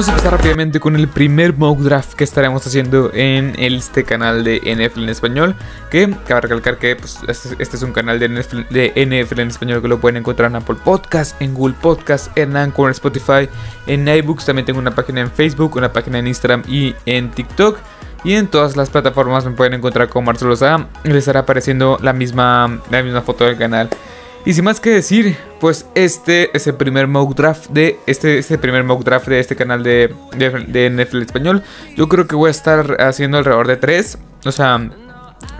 vamos a empezar rápidamente con el primer mock draft que estaremos haciendo en este canal de NFL en español. Que cabe recalcar que pues, este, este, es un canal de NFL, de NFL, en español que lo pueden encontrar en Apple Podcast, en Google Podcast, en Anchor, en Spotify, en iBooks. También tengo una página en Facebook, una página en Instagram y en TikTok. Y en todas las plataformas me pueden encontrar con Marcelo Saga. Les estará apareciendo la misma, la misma foto del canal. Y sin más que decir, pues este es el primer mock draft de este, este primer mock draft de este canal de, de, NFL español. Yo creo que voy a estar haciendo alrededor de tres. O sea,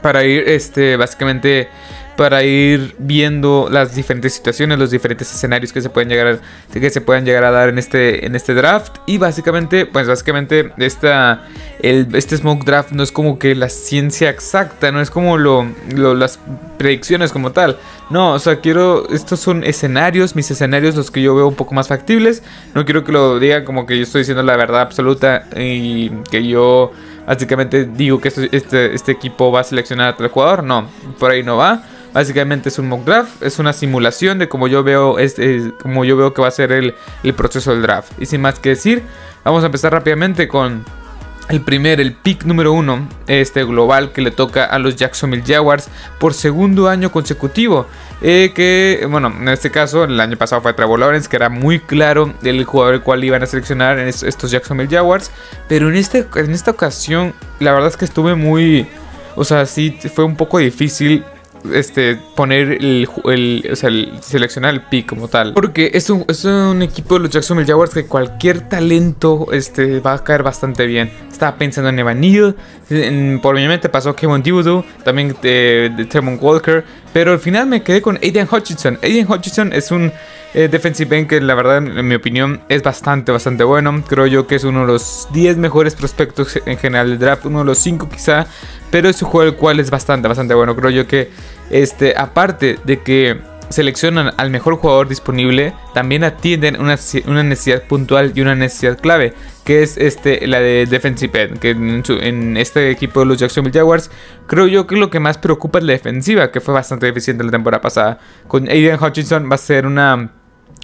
para ir este básicamente para ir viendo las diferentes situaciones, los diferentes escenarios que se pueden llegar a, que se puedan llegar a dar en este, en este draft. Y básicamente, pues básicamente esta, el, este smoke draft no es como que la ciencia exacta, no es como lo, las predicciones como tal. No, o sea, quiero, estos son escenarios, mis escenarios, los que yo veo un poco más factibles. No quiero que lo digan como que yo estoy diciendo la verdad absoluta y que yo básicamente digo que este, este equipo va a seleccionar a tal jugador. No, por ahí no va. Básicamente es un mock draft, es una simulación de cómo yo veo, este, como yo veo que va a ser el, el proceso del draft. Y sin más que decir, vamos a empezar rápidamente con el primer, el pick número uno, este global que le toca a los Jacksonville Jaguars por segundo año consecutivo. Eh, que, bueno, en este caso, el año pasado fue Trevor Lawrence, que era muy claro el jugador el cual iban a seleccionar en estos Jacksonville Jaguars. Pero en, este, en esta ocasión, la verdad es que estuve muy. O sea, sí, fue un poco difícil este, poner el, o sea, seleccionar el pick como tal. Porque es un, es un equipo de los Jacksonville Jaguars que cualquier talento este, va a caer bastante bien. Estaba pensando en Evan Neal, por mi mente pasó Kevin Thibodeau, también de, de Walker, pero al final me quedé con Aiden Hutchinson. Aiden Hutchinson es un eh, defensive end que la verdad en mi opinión es bastante, bastante bueno. Creo yo que es uno de los 10 mejores prospectos en general del draft, uno de los 5 quizá, pero es un juego el cual es bastante, bastante bueno. Creo yo que, este, aparte de que seleccionan al mejor jugador disponible, también atienden una, una, necesidad puntual y una necesidad clave, que es este, la de defensive end, que en, en, este equipo de los Jacksonville Jaguars, creo yo que lo que más preocupa es la defensiva, que fue bastante eficiente la temporada pasada. Con Aiden Hutchinson va a ser una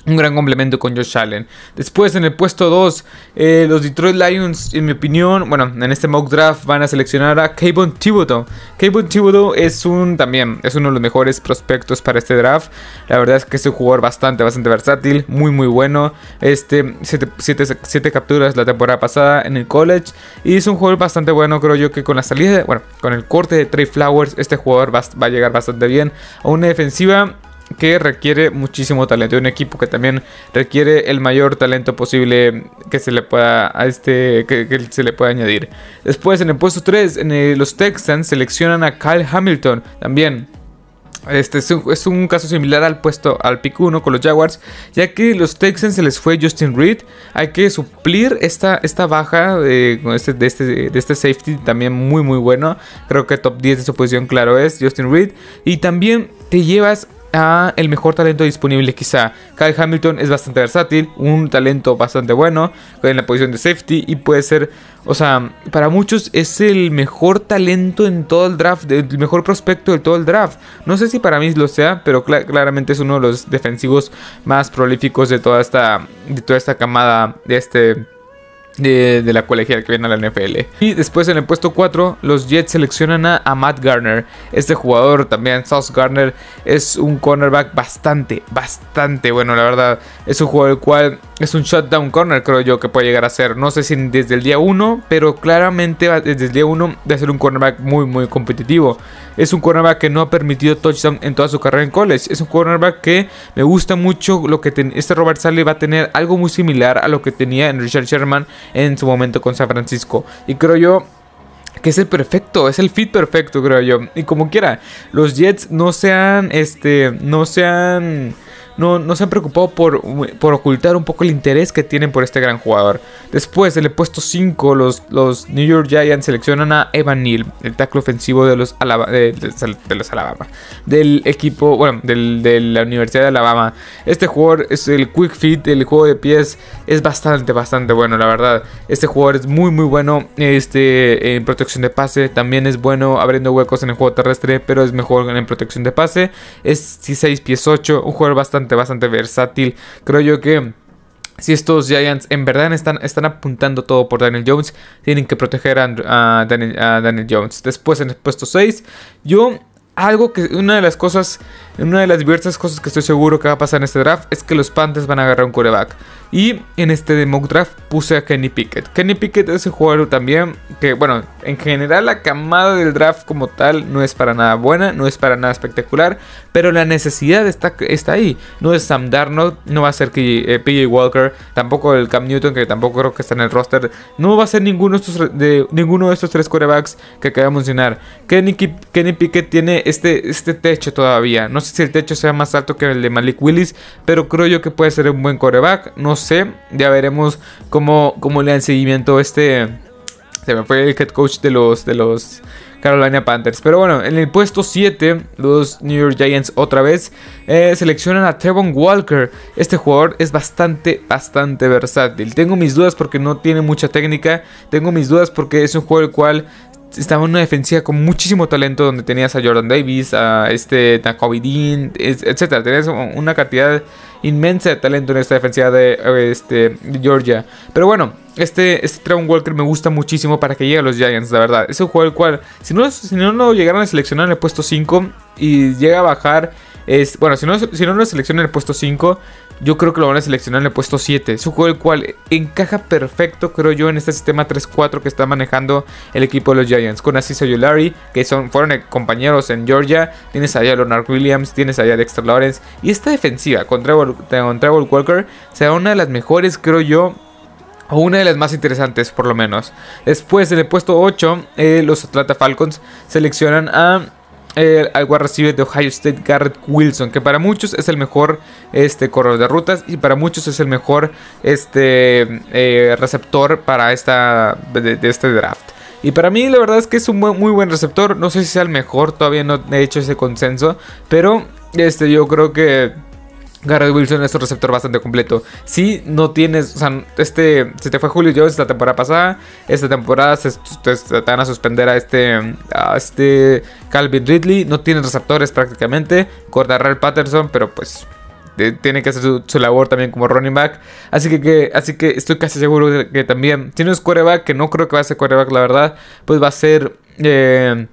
un gran complemento con Josh Allen. Después en el puesto 2, eh, los Detroit Lions, en mi opinión, bueno, en este mock draft van a seleccionar a Kayvon Thibodeau. Kayvon Thibodeau es un también, es uno de los mejores prospectos para este draft. La verdad es que es un jugador bastante, bastante versátil, muy, muy bueno. Este, 7 capturas la temporada pasada en el college. Y es un jugador bastante bueno, creo yo que con la salida, bueno, con el corte de Trey Flowers, este jugador va, va a llegar bastante bien a una defensiva que requiere muchísimo talento. Un equipo que también requiere el mayor talento posible que se le pueda a este que, se le pueda añadir. Después en el puesto 3, en los Texans seleccionan a Kyle Hamilton también. Este es un, caso similar al puesto al pick 1 con los Jaguars, ya que los Texans se les fue Justin Reed. Hay que suplir esta, esta baja de, este, de, este, de este safety también muy muy bueno. Creo que top 10 de su posición, claro, es Justin Reed. Y también te llevas el mejor talento disponible quizá. Kyle Hamilton es bastante versátil, un talento bastante bueno en la posición de safety y puede ser, o sea, para muchos es el mejor talento en todo el draft, el mejor prospecto de todo el draft. No sé si para mí lo sea, pero claramente es uno de los defensivos más prolíficos de toda esta, de toda esta camada de este de, la colegial que viene a la NFL. Y después en el puesto 4, los Jets seleccionan a, Matt Garner. Este jugador también, Sauce Garner, es un cornerback bastante, bastante bueno, la verdad. Es un jugador el cual es un shutdown corner, creo yo, que puede llegar a ser. No sé si desde el día 1, pero claramente desde el día 1 de ser un cornerback muy, muy competitivo. Es un cornerback que no ha permitido touchdown en toda su carrera en college. Es un cornerback que me gusta mucho lo que este Robert Sally va a tener algo muy similar a lo que tenía en Richard Sherman en su momento con San Francisco. Y creo yo que es el perfecto, es el fit perfecto, creo yo. Y como quiera, los Jets no sean, este, no sean no, se han preocupado por, por, ocultar un poco el interés que tienen por este gran jugador. Después, en el puesto 5, los, los New York Giants seleccionan a Evan Neal, el tackle ofensivo de los, de, los Alabama, del equipo, bueno, de la Universidad de Alabama. Este jugador es el quick fit, el juego de pies es bastante, bastante bueno, la verdad. Este jugador es muy, muy bueno este, en protección de pase, también es bueno abriendo huecos en el juego terrestre, pero es mejor en protección de pase. Es 6 pies 8, un jugador bastante bastante, versátil. Creo yo que si estos Giants en verdad están, están apuntando todo por Daniel Jones, tienen que proteger a, Daniel, a Daniel Jones. Después en el puesto 6, yo algo que una de las cosas, una de las diversas cosas que estoy seguro que va a pasar en este draft es que los Panthers van a agarrar un coreback. Y en este mock draft puse a Kenny Pickett. Kenny Pickett es un jugador también que, bueno, en general la camada del draft como tal no es para nada buena, no es para nada espectacular, pero la necesidad está, está ahí. No es Sam Darnold, no va a ser eh, PJ Walker, tampoco el Cam Newton, que tampoco creo que está en el roster. No va a ser ninguno de estos, ninguno de estos tres corebacks que acabo de mencionar. Kenny, Kenny Pickett tiene este, este techo todavía. No sé si el techo sea más alto que el de Malik Willis, pero creo yo que puede ser un buen coreback. No ya veremos cómo, cómo le dan seguimiento este. Se me fue el head coach de los, de los Carolina Panthers. Pero bueno, en el puesto 7, los New York Giants otra vez eh, seleccionan a Trevon Walker. Este jugador es bastante, bastante versátil. Tengo mis dudas porque no tiene mucha técnica. Tengo mis dudas porque es un jugador el cual estaba en una defensiva con muchísimo talento donde tenías a Jordan Davis, a este Nakobe Dean, etcétera. Tenías una cantidad inmensa de talento en esta defensiva de, este, Georgia. Pero bueno, este, este Walker me gusta muchísimo para que llegue a los Giants, la verdad. Es un juego el cual, si no, si no lo llegaran a seleccionar en el puesto 5 y llega a bajar, es, bueno, si no, si no lo seleccionan en el puesto 5, yo creo que lo van a seleccionar en el puesto 7. Es un juego el cual encaja perfecto, creo yo, en este sistema 3-4 que está manejando el equipo de los Giants. Con Assis Larry, que son, fueron compañeros en Georgia. Tienes allá a Leonard Williams, tienes allá a Dexter Lawrence. Y esta defensiva con Trevor, Walker será una de las mejores, creo yo, o una de las más interesantes por lo menos. Después en el puesto 8, eh, los Atlanta Falcons seleccionan a el al wide de Ohio State Garrett Wilson, que para muchos es el mejor este, corredor de rutas y para muchos es el mejor este, eh, receptor para esta, de, este draft. Y para mí la verdad es que es un muy, buen receptor, no sé si sea el mejor, todavía no he hecho ese consenso, pero este, yo creo que Garrett Wilson es un receptor bastante completo. Si no tienes, o sea, este, se te fue Julio Jones la temporada pasada, esta temporada se, te, van a suspender a este, a este Calvin Ridley, no tienes receptores prácticamente, Cordarrell Patterson, pero pues tiene que hacer su, labor también como running back. Así que, así que estoy casi seguro de que también, si no es quarterback, que no creo que va a ser quarterback la verdad, pues va a ser... Eh,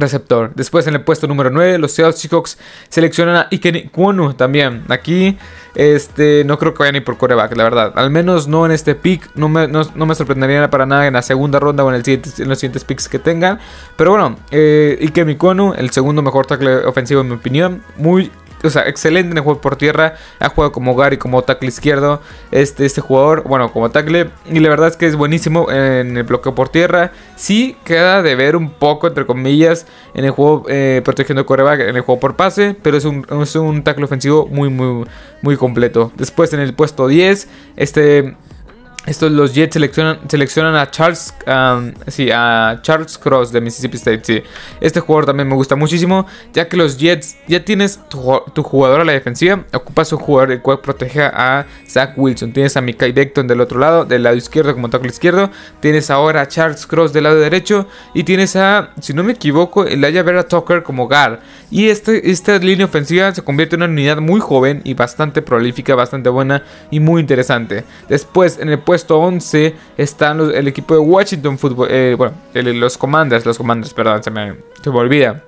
receptor. Después en el puesto número 9, los Seahawks seleccionan a Ikeni Kwonu también. Aquí este, no creo que vayan ni por coreback, la verdad. Al menos no en este pick. No me, no, me sorprendería para nada en la segunda ronda o en, el en los siguientes picks que tengan. Pero bueno, eh, Ikemi Kwonu, el segundo mejor tackle ofensivo en mi opinión. Muy o sea, excelente en el juego por tierra. Ha jugado como Gary, como tackle izquierdo. Este, este jugador, bueno, como tackle. Y la verdad es que es buenísimo en el bloqueo por tierra. Sí queda de ver un poco, entre comillas, en el juego eh, protegiendo coreback, en el juego por pase. Pero es un, es un tackle ofensivo muy, muy, muy completo. Después en el puesto 10, este estos los Jets seleccionan, a Charles sí, a Charles Cross de Mississippi State. Sí. Este jugador también me gusta muchísimo. Ya que los Jets ya tienes tu, jugador a la defensiva. Ocupas un jugador el cual protege a Zach Wilson. Tienes a Mikai Beckton del otro lado, del lado izquierdo como tackle izquierdo. Tienes ahora a Charles Cross del lado derecho. Y tienes a, si no me equivoco, el Aya Vera Tucker como guard. Y este, esta línea ofensiva se convierte en una unidad muy joven y bastante prolífica, bastante buena y muy interesante. Después en el puesto 11 están el equipo de Washington Football. Eh, bueno, los Commanders, los Commanders, perdón, se me, se me olvida.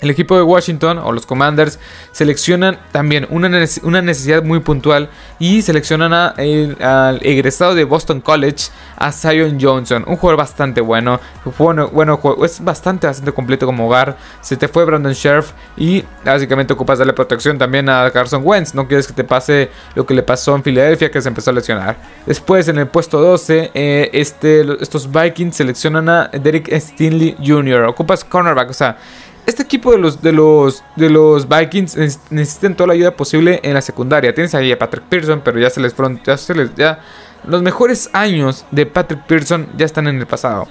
El equipo de Washington o los Commanders seleccionan también una, necesidad muy puntual y seleccionan al egresado de Boston College, a Zion Johnson, un jugador bastante bueno, bueno, bueno es bastante, bastante completo como hogar. Se te fue Brandon Sheriff y básicamente ocupas darle protección también a Carson Wentz. No quieres que te pase lo que le pasó en Filadelfia, que se empezó a lesionar. Después, en el puesto 12, eh, este, estos Vikings seleccionan a Derek Stinley Jr. Ocupas cornerback, o sea este equipo de los, de los, de los Vikings necesitan toda la ayuda posible en la secundaria. Tienes ahí a Patrick Pearson, pero ya se les fueron, ya se les, ya los mejores años de Patrick Pearson ya están en el pasado.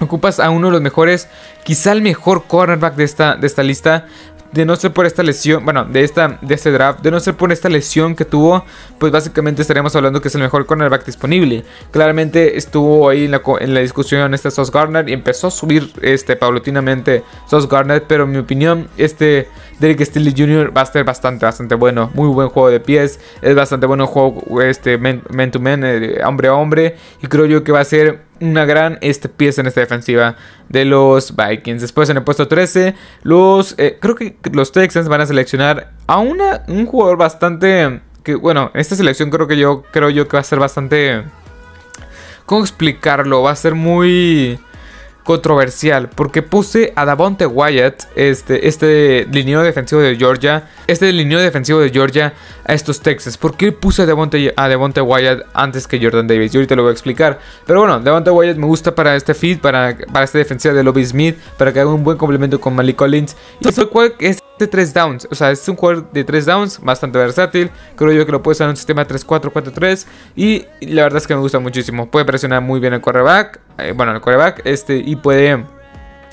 Ocupas a uno de los mejores, quizá el mejor cornerback de esta, de esta lista. De no ser por esta lesión, bueno, de esta de este draft, de no ser por esta lesión que tuvo, pues básicamente estaríamos hablando que es el mejor cornerback disponible. Claramente estuvo ahí en la, en la discusión este Sauce Gardner y empezó a subir este paulatinamente Sauce Gardner, pero en mi opinión este Derek Stilly Jr. va a ser bastante bastante bueno, muy buen juego de pies, es bastante bueno juego este man, to man, eh, hombre a hombre y creo yo que va a ser una gran este, pieza en esta defensiva de los Vikings. Después en el puesto 13, los eh, creo que los Texans van a seleccionar a una, un jugador bastante que bueno, esta selección creo que yo creo yo que va a ser bastante ¿cómo explicarlo? Va a ser muy controversial porque puse a Davonte Wyatt, este, este lineo defensivo de Georgia, este lineo defensivo de Georgia a estos Texas. ¿Por qué puse a Devonte, a Devonte Wyatt antes que Jordan Davis? Yo ahorita lo voy a explicar. Pero bueno, Devonte Wyatt me gusta para este feed, para, para esta defensiva de Lobby Smith, para que haga un buen complemento con Malik Collins. Y es de 3 downs, o sea, es un jugador de 3 downs, bastante versátil. Creo yo que lo puede usar en un sistema 3-4-4-3. Y la verdad es que me gusta muchísimo. Puede presionar muy bien el quarterback, eh, bueno, el quarterback, este, y puede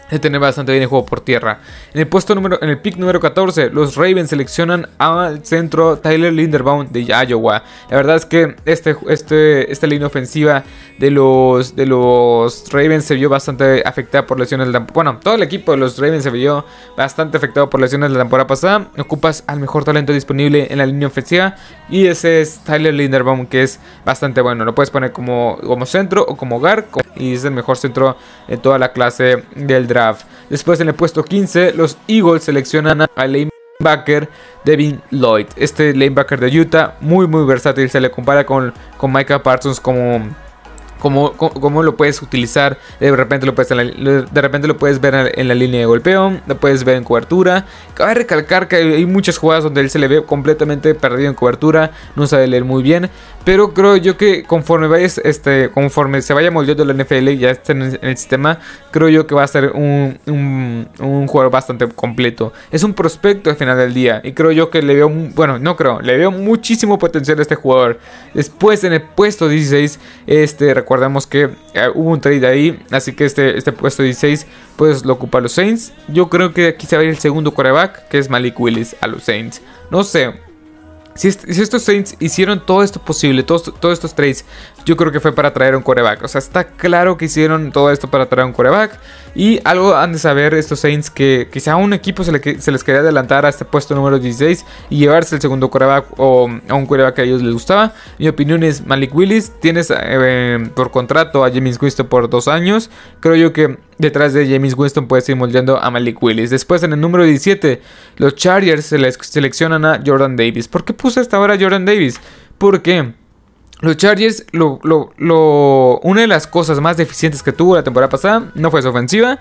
de tener bastante bien el juego por tierra. En el puesto número, en el pick número 14, los Ravens seleccionan al centro Tyler Linderbaum de Iowa. La verdad es que este, este, esta línea ofensiva de los, de los Ravens se vio bastante afectada por lesiones. Bueno, todo el equipo de los Ravens se vio bastante afectado por lesiones de la temporada pasada. Ocupas al mejor talento disponible en la línea ofensiva y ese es Tyler Linderbaum que es bastante bueno. Lo puedes poner como, como centro o como guard y es el mejor centro en toda la clase del draft. Después en el puesto 15, los Eagles seleccionan a lanebacker Devin Lloyd. Este lanebacker de Utah, muy muy versátil, se le compara con, con Micah Parsons como cómo, lo puedes utilizar. De repente lo puedes, de repente lo puedes ver en la línea de golpeo, lo puedes ver en cobertura. Cabe recalcar que hay muchas jugadas donde él se le ve completamente perdido en cobertura, no sabe leer muy bien. Pero creo yo que conforme vayas, este, conforme se vaya moldeando la NFL y ya esté en el, sistema, creo yo que va a ser un, un, jugador bastante completo. Es un prospecto al final del día. Y creo yo que le veo, bueno, no creo, le veo muchísimo potencial a este jugador. Después en el puesto 16, este, recordemos que eh, hubo un trade ahí, así que este, este puesto 16 pues lo ocupa los Saints. Yo creo que aquí se va a ir el segundo quarterback, que es Malik Willis a los Saints. No sé, si, estos Saints hicieron todo esto posible, todos, todos estos trades, yo creo que fue para traer un coreback. O sea, está claro que hicieron todo esto para traer un coreback. Y algo han de saber estos Saints que quizá a un equipo se, les quería adelantar a este puesto número 16 y llevarse el segundo coreback o a un coreback que a ellos les gustaba. Mi opinión es Malik Willis. Tienes eh, por contrato a James Winston por dos años. Creo yo que detrás de James Winston puedes ir moldeando a Malik Willis. Después en el número 17, los Chargers seleccionan a Jordan Davis. ¿Por qué puse esta hora a Jordan Davis? Porque los Chargers, una de las cosas más deficientes que tuvo la temporada pasada no fue su ofensiva.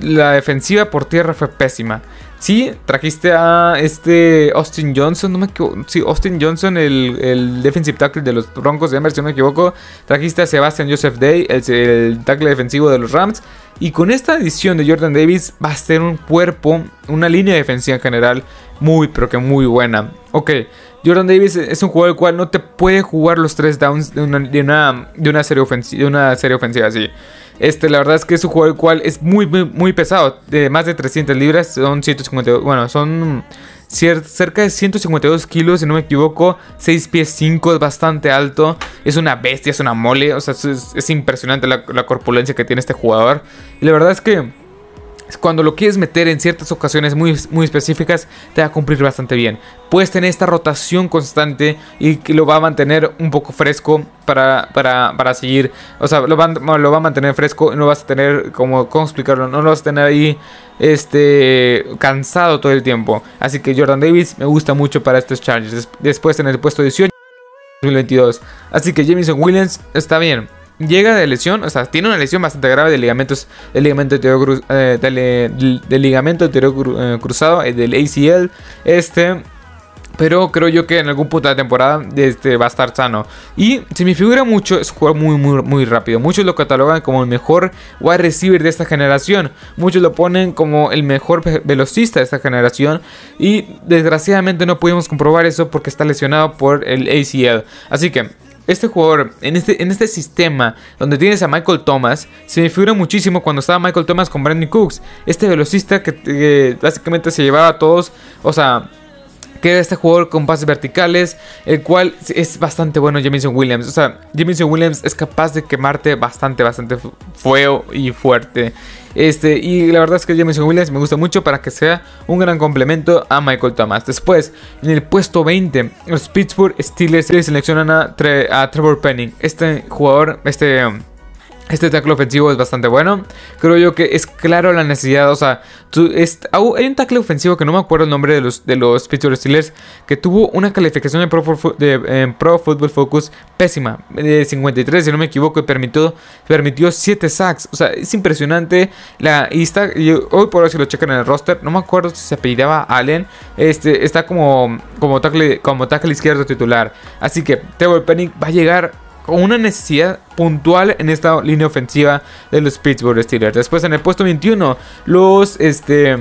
La defensiva por tierra fue pésima. Sí, trajiste a este Austin Johnson, no me equivoco. Sí, Austin Johnson, el, el defensive tackle de los Broncos de Denver, si no me equivoco. Trajiste a Sebastian Joseph Day, el tackle defensivo de los Rams. Y con esta edición de Jordan Davis va a ser un cuerpo, una línea defensiva en general muy, pero que muy buena. Ok. Jordan Davis es un jugador el cual no te puede jugar los tres downs de una, de una, serie, ofensiva, de una serie ofensiva así. Este, la verdad es que es un jugador el cual es muy, muy, pesado. De más de 300 libras, son 152. Bueno, son cerca de 152 kilos, si no me equivoco. 6 pies 5, es bastante alto. Es una bestia, es una mole. O sea, es, impresionante la, la corpulencia que tiene este jugador. Y la verdad es que cuando lo quieres meter en ciertas ocasiones muy, muy específicas, te va a cumplir bastante bien. Puedes tener esta rotación constante y lo va a mantener un poco fresco para, para, seguir. O sea, lo va, lo va, a mantener fresco y no vas a tener, como, ¿cómo explicarlo? No lo vas a tener ahí este, cansado todo el tiempo. Así que Jordan Davis me gusta mucho para estos Chargers. Después en el puesto 18, 2022. Así que Jameson Williams está bien llega de lesión, o sea, tiene una lesión bastante grave de ligamentos, del ligamento anterior, eh, ligamento anterior eh, cruzado, el del ACL, este, pero creo yo que en algún punto de la temporada este, va a estar sano. Y se me figura mucho, es un jugador muy, muy, muy rápido. Muchos lo catalogan como el mejor wide receiver de esta generación. Muchos lo ponen como el mejor velocista de esta generación. Y desgraciadamente no pudimos comprobar eso porque está lesionado por el ACL. Así que este jugador, en este, en este sistema donde tienes a Michael Thomas, se me figura muchísimo cuando estaba Michael Thomas con Brandon Cooks. Este velocista que básicamente se llevaba a todos, o sea, que este jugador con pases verticales, el cual es bastante bueno Jamison Williams. O sea, Jamison Williams es capaz de quemarte bastante, bastante feo y fuerte. Este, y la verdad es que Jamison Williams me gusta mucho para que sea un gran complemento a Michael Thomas. Después, en el puesto 20, los Pittsburgh Steelers seleccionan a, a Trevor Penning. Este jugador, este este tackle ofensivo es bastante bueno. Creo yo que es claro la necesidad. O sea, hay un tackle ofensivo que no me acuerdo el nombre de los, de los Pittsburgh Steelers. Que tuvo una calificación en Pro, Football Focus pésima. De 53, si no me equivoco. Y permitió, permitió 7 sacks. O sea, es impresionante. La, y está, hoy por hoy si lo checan en el roster. No me acuerdo si se apellidaba Allen. Este, está como, como, tackle, como tackle izquierdo titular. Así que Trevor Penning va a llegar con una necesidad puntual en esta línea ofensiva de los Pittsburgh Steelers. Después en el puesto 21, los este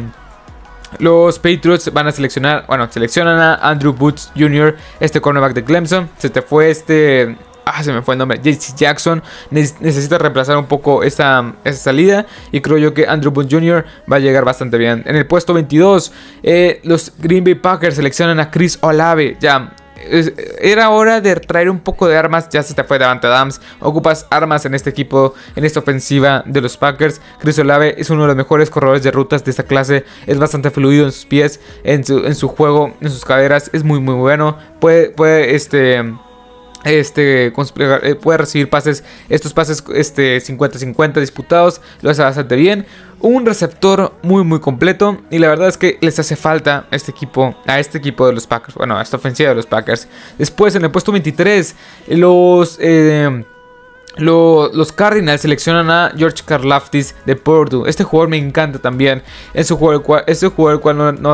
los Patriots van a seleccionar, bueno, seleccionan a Andrew Boots Jr., este cornerback de Clemson. Se te fue este Ah, se me fue el nombre. JC Jackson necesita reemplazar un poco esa, salida. Y creo yo que Andrew Boots Jr. va a llegar bastante bien. En el puesto 22, eh, los Green Bay Packers seleccionan a Chris Olave. Ya, era hora de traer un poco de armas. Ya se te fue Davante Adams. Ocupas armas en este equipo, en esta ofensiva de los Packers. Chris Olave es uno de los mejores corredores de rutas de esta clase. Es bastante fluido en sus pies, en su, en su juego, en sus caderas. Es muy, muy bueno. Puede, puede, este este eh, puede recibir pases estos pases este 50-50 disputados lo hace bastante bien un receptor muy muy completo y la verdad es que les hace falta este equipo a este equipo de los Packers bueno a esta ofensiva de los Packers después en el puesto 23 los eh, los Cardinals seleccionan a George Karlaftis de Purdue. Este jugador me encanta también. Es un jugador el cual, es un jugador el cual no,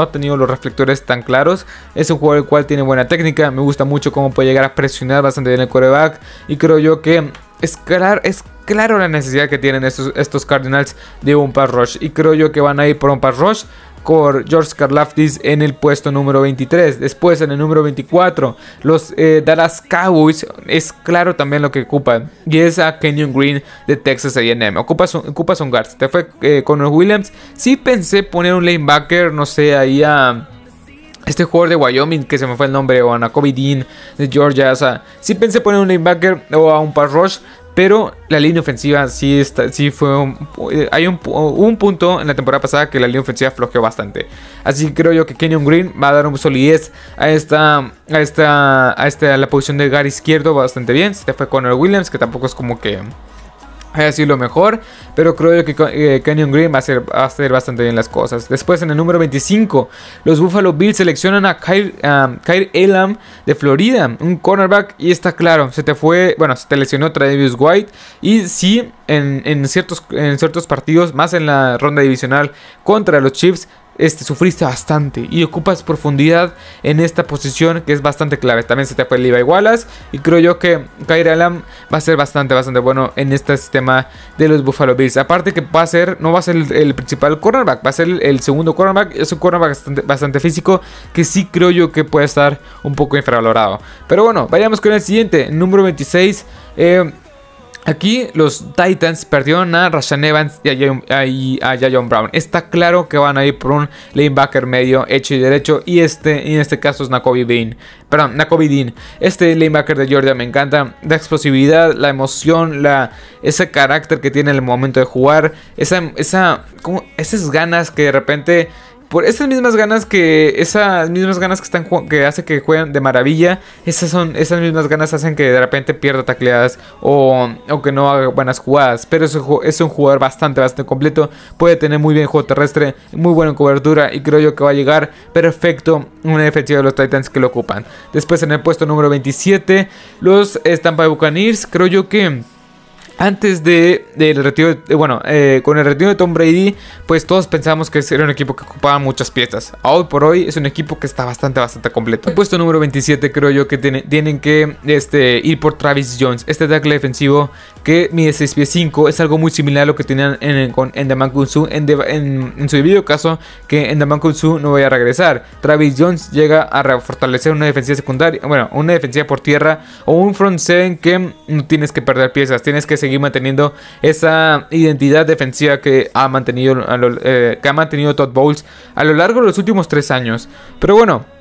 ha tenido los reflectores tan claros. Es un jugador el cual tiene buena técnica. Me gusta mucho cómo puede llegar a presionar bastante bien el quarterback. Y creo yo que es es claro la necesidad que tienen estos, estos Cardinals de un pass rush. Y creo yo que van a ir por un pass rush con George Karlaftis en el puesto número 23. Después en el número 24, los eh, Dallas Cowboys es claro también lo que ocupan. Y es a Kenyon Green de Texas AM. Ocupas un, ocupas un guard. Te fue eh, con los Williams. Sí pensé poner un lanebacker, no sé, ahí a este jugador de Wyoming, que se me fue el nombre, o a Nakobe Dean de Georgia. O sea, pensé poner un lanebacker o a un pass rush, pero la línea ofensiva sí, está, sí fue un, eh, hay un, un, punto en la temporada pasada que la línea ofensiva flojeó bastante. Así que creo yo que Kenyon Green va a dar un solidez a esta, a esta, a esta, la posición de Gary izquierdo bastante bien. Se fue Connor Williams, que tampoco es como que haya sido lo mejor, pero creo que eh, Canyon Green va a, hacer, bastante bien las cosas. Después en el número 25, los Buffalo Bills seleccionan a Kyle, Elam de Florida, un cornerback, y está claro, se te fue, bueno, se te lesionó Travis White, y sí, en, en, ciertos, en ciertos partidos, más en la ronda divisional contra los Chiefs, este, sufriste bastante y ocupas profundidad en esta posición que es bastante clave. También se te fue Levi Wallace y creo yo que Kyrie Alam va a ser bastante, bastante bueno en este sistema de los Buffalo Bills. Aparte que va a ser, no va a ser el, principal cornerback, va a ser el, segundo cornerback. Es un cornerback bastante, físico que sí creo yo que puede estar un poco infravalorado. Pero bueno, vayamos con el siguiente, número 26. Eh, Aquí los Titans perdieron a Rashan Evans y a, Jayon Brown. Está claro que van a ir por un lanebacker medio, hecho y derecho. Y este, en este caso es Nakobe Dean. Perdón, Nakobe Dean. Este lanebacker de Georgia me encanta. La explosividad, la emoción, la, ese carácter que tiene en el momento de jugar. Esa, esas ganas que de repente por esas mismas ganas que esas mismas ganas que están que hace que jueguen de maravilla, esas son esas mismas ganas hacen que de repente pierda tacleadas o, o que no haga buenas jugadas, pero es un, es un jugador bastante bastante completo, puede tener muy bien juego terrestre, muy buena cobertura y creo yo que va a llegar perfecto una defensiva de los Titans que lo ocupan. Después en el puesto número 27, los Tampa Buccaneers, creo yo que antes de, del retiro, bueno, eh, con el retiro de Tom Brady, pues todos pensamos que era un equipo que ocupaba muchas piezas. Hoy por hoy es un equipo que está bastante, bastante completo. El puesto número 27 creo yo que tienen que este, ir por Travis Jones, este tackle defensivo que mide 6 pies 5. Es algo muy similar a lo que tenían en, con Enderman Kunsu. En, en, su debido caso, que Enderman Kunsu no vaya a regresar. Travis Jones llega a fortalecer una defensiva secundaria, bueno, una defensiva por tierra o un front seven que no tienes que perder piezas. Tienes que seguir manteniendo esa identidad defensiva que ha mantenido, eh, que ha mantenido Todd Bowles a lo largo de los últimos 3 años. Pero bueno.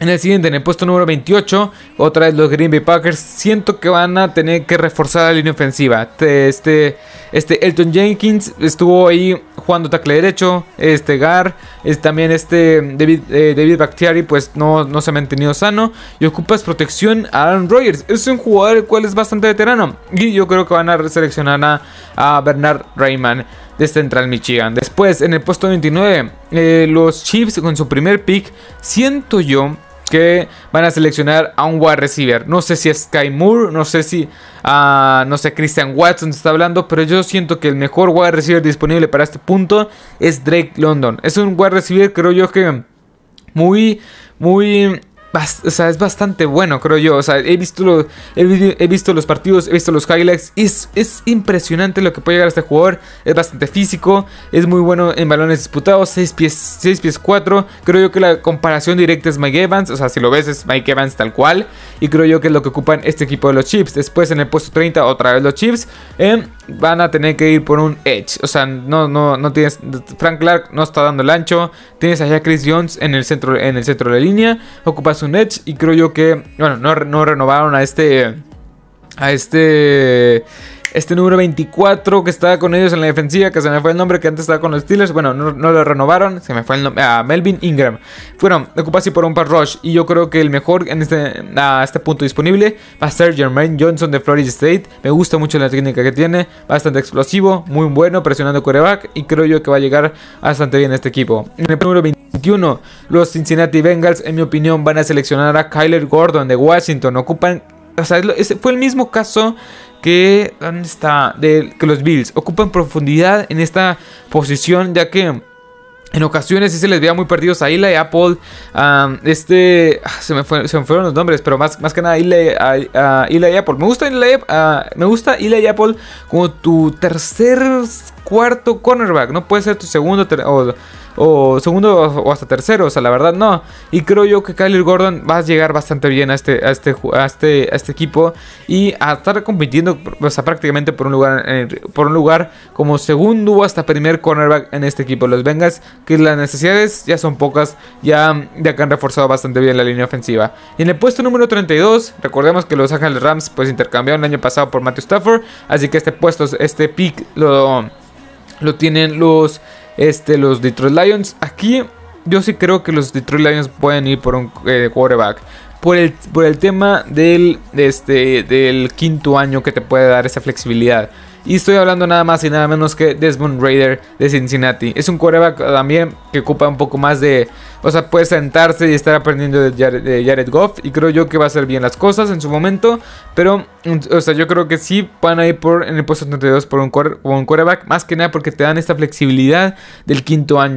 En el siguiente, en el puesto número 28, otra vez los Green Bay Packers. Siento que van a tener que reforzar la línea ofensiva. Este, este Elton Jenkins estuvo ahí jugando tackle derecho. Este Gar, es también este David, eh, David Bakhtiari, pues no, no se ha mantenido sano. Y ocupas protección a Aaron Rodgers. Es un jugador el cual es bastante veterano. Y yo creo que van a seleccionar a, a Bernard Rayman de Central Michigan. Después, en el puesto 29, eh, los Chiefs con su primer pick. Siento yo que van a seleccionar a un wide receiver. No sé si es Sky Moore, no sé si, uh, no sé, Christian Watson está hablando, pero yo siento que el mejor wide receiver disponible para este punto es Drake London. Es un wide receiver, creo yo que muy, muy o sea, es bastante bueno, creo yo. O sea, he visto, he, visto los partidos, he visto los highlights. Es, es impresionante lo que puede llegar a este jugador. Es bastante físico, es muy bueno en balones disputados. 6 pies, 6 pies 4. Creo yo que la comparación directa es Mike Evans. O sea, si lo ves es Mike Evans tal cual. Y creo yo que es lo que ocupan este equipo de los Chips. Después en el puesto 30, otra vez los Chips. Eh, van a tener que ir por un Edge. O sea, no, no, no tienes. Frank Clark no está dando el ancho. Tienes allá Chris Jones en el centro, en el centro de la línea. Ocupas un Edge. Y creo yo que. Bueno, no, no renovaron a este. A este este número 24 que estaba con ellos en la defensiva, que se me fue el nombre que antes estaba con los Steelers. Bueno, no, lo renovaron, se me fue el nombre. A Melvin Ingram. Bueno, ocupa así por un par rush. Y yo creo que el mejor en este, a este punto disponible va a ser Jermaine Johnson de Florida State. Me gusta mucho la técnica que tiene, bastante explosivo, muy bueno, presionando quarterback. Y creo yo que va a llegar bastante bien este equipo. En el número 21, los Cincinnati Bengals, en mi opinión, van a seleccionar a Kyler Gordon de Washington. Ocupan o sea, fue el mismo caso que, ¿dónde está? De, que los Bills ocupan profundidad en esta posición, ya que en ocasiones sí se les veía muy perdidos a Eli Apple. este. Ah, se me, se me, fueron los nombres, pero más, más que nada Eli, Apple. Me gusta Eli, me gusta Apple como tu tercer, cuarto cornerback. No puede ser tu segundo o o segundo o hasta tercero, o sea, la verdad no. Y creo yo que Kyler Gordon va a llegar bastante bien a este, a este, a este, a este equipo y a estar compitiendo o sea, prácticamente por un, lugar, por un lugar como segundo o hasta primer cornerback en este equipo. Los Bengals, que las necesidades ya son pocas, ya, ya que han reforzado bastante bien la línea ofensiva. Y en el puesto número 32, recordemos que los Ángeles Rams pues intercambiaron el año pasado por Matthew Stafford, así que este puesto, este pick lo, lo tienen los este, los Detroit Lions. Aquí yo sí creo que los Detroit Lions pueden ir por un eh, quarterback. Por el, por el tema del, este, del quinto año que te puede dar esa flexibilidad. Y estoy hablando nada más y nada menos que Desmond Raider de Cincinnati. Es un quarterback también que ocupa un poco más de... O sea, puede sentarse y estar aprendiendo de Jared, Goff. Y creo yo que va a hacer bien las cosas en su momento. Pero, o sea, yo creo que sí van a ir por, en el puesto 32 por un, por un quarterback. Más que nada porque te dan esta flexibilidad del quinto año.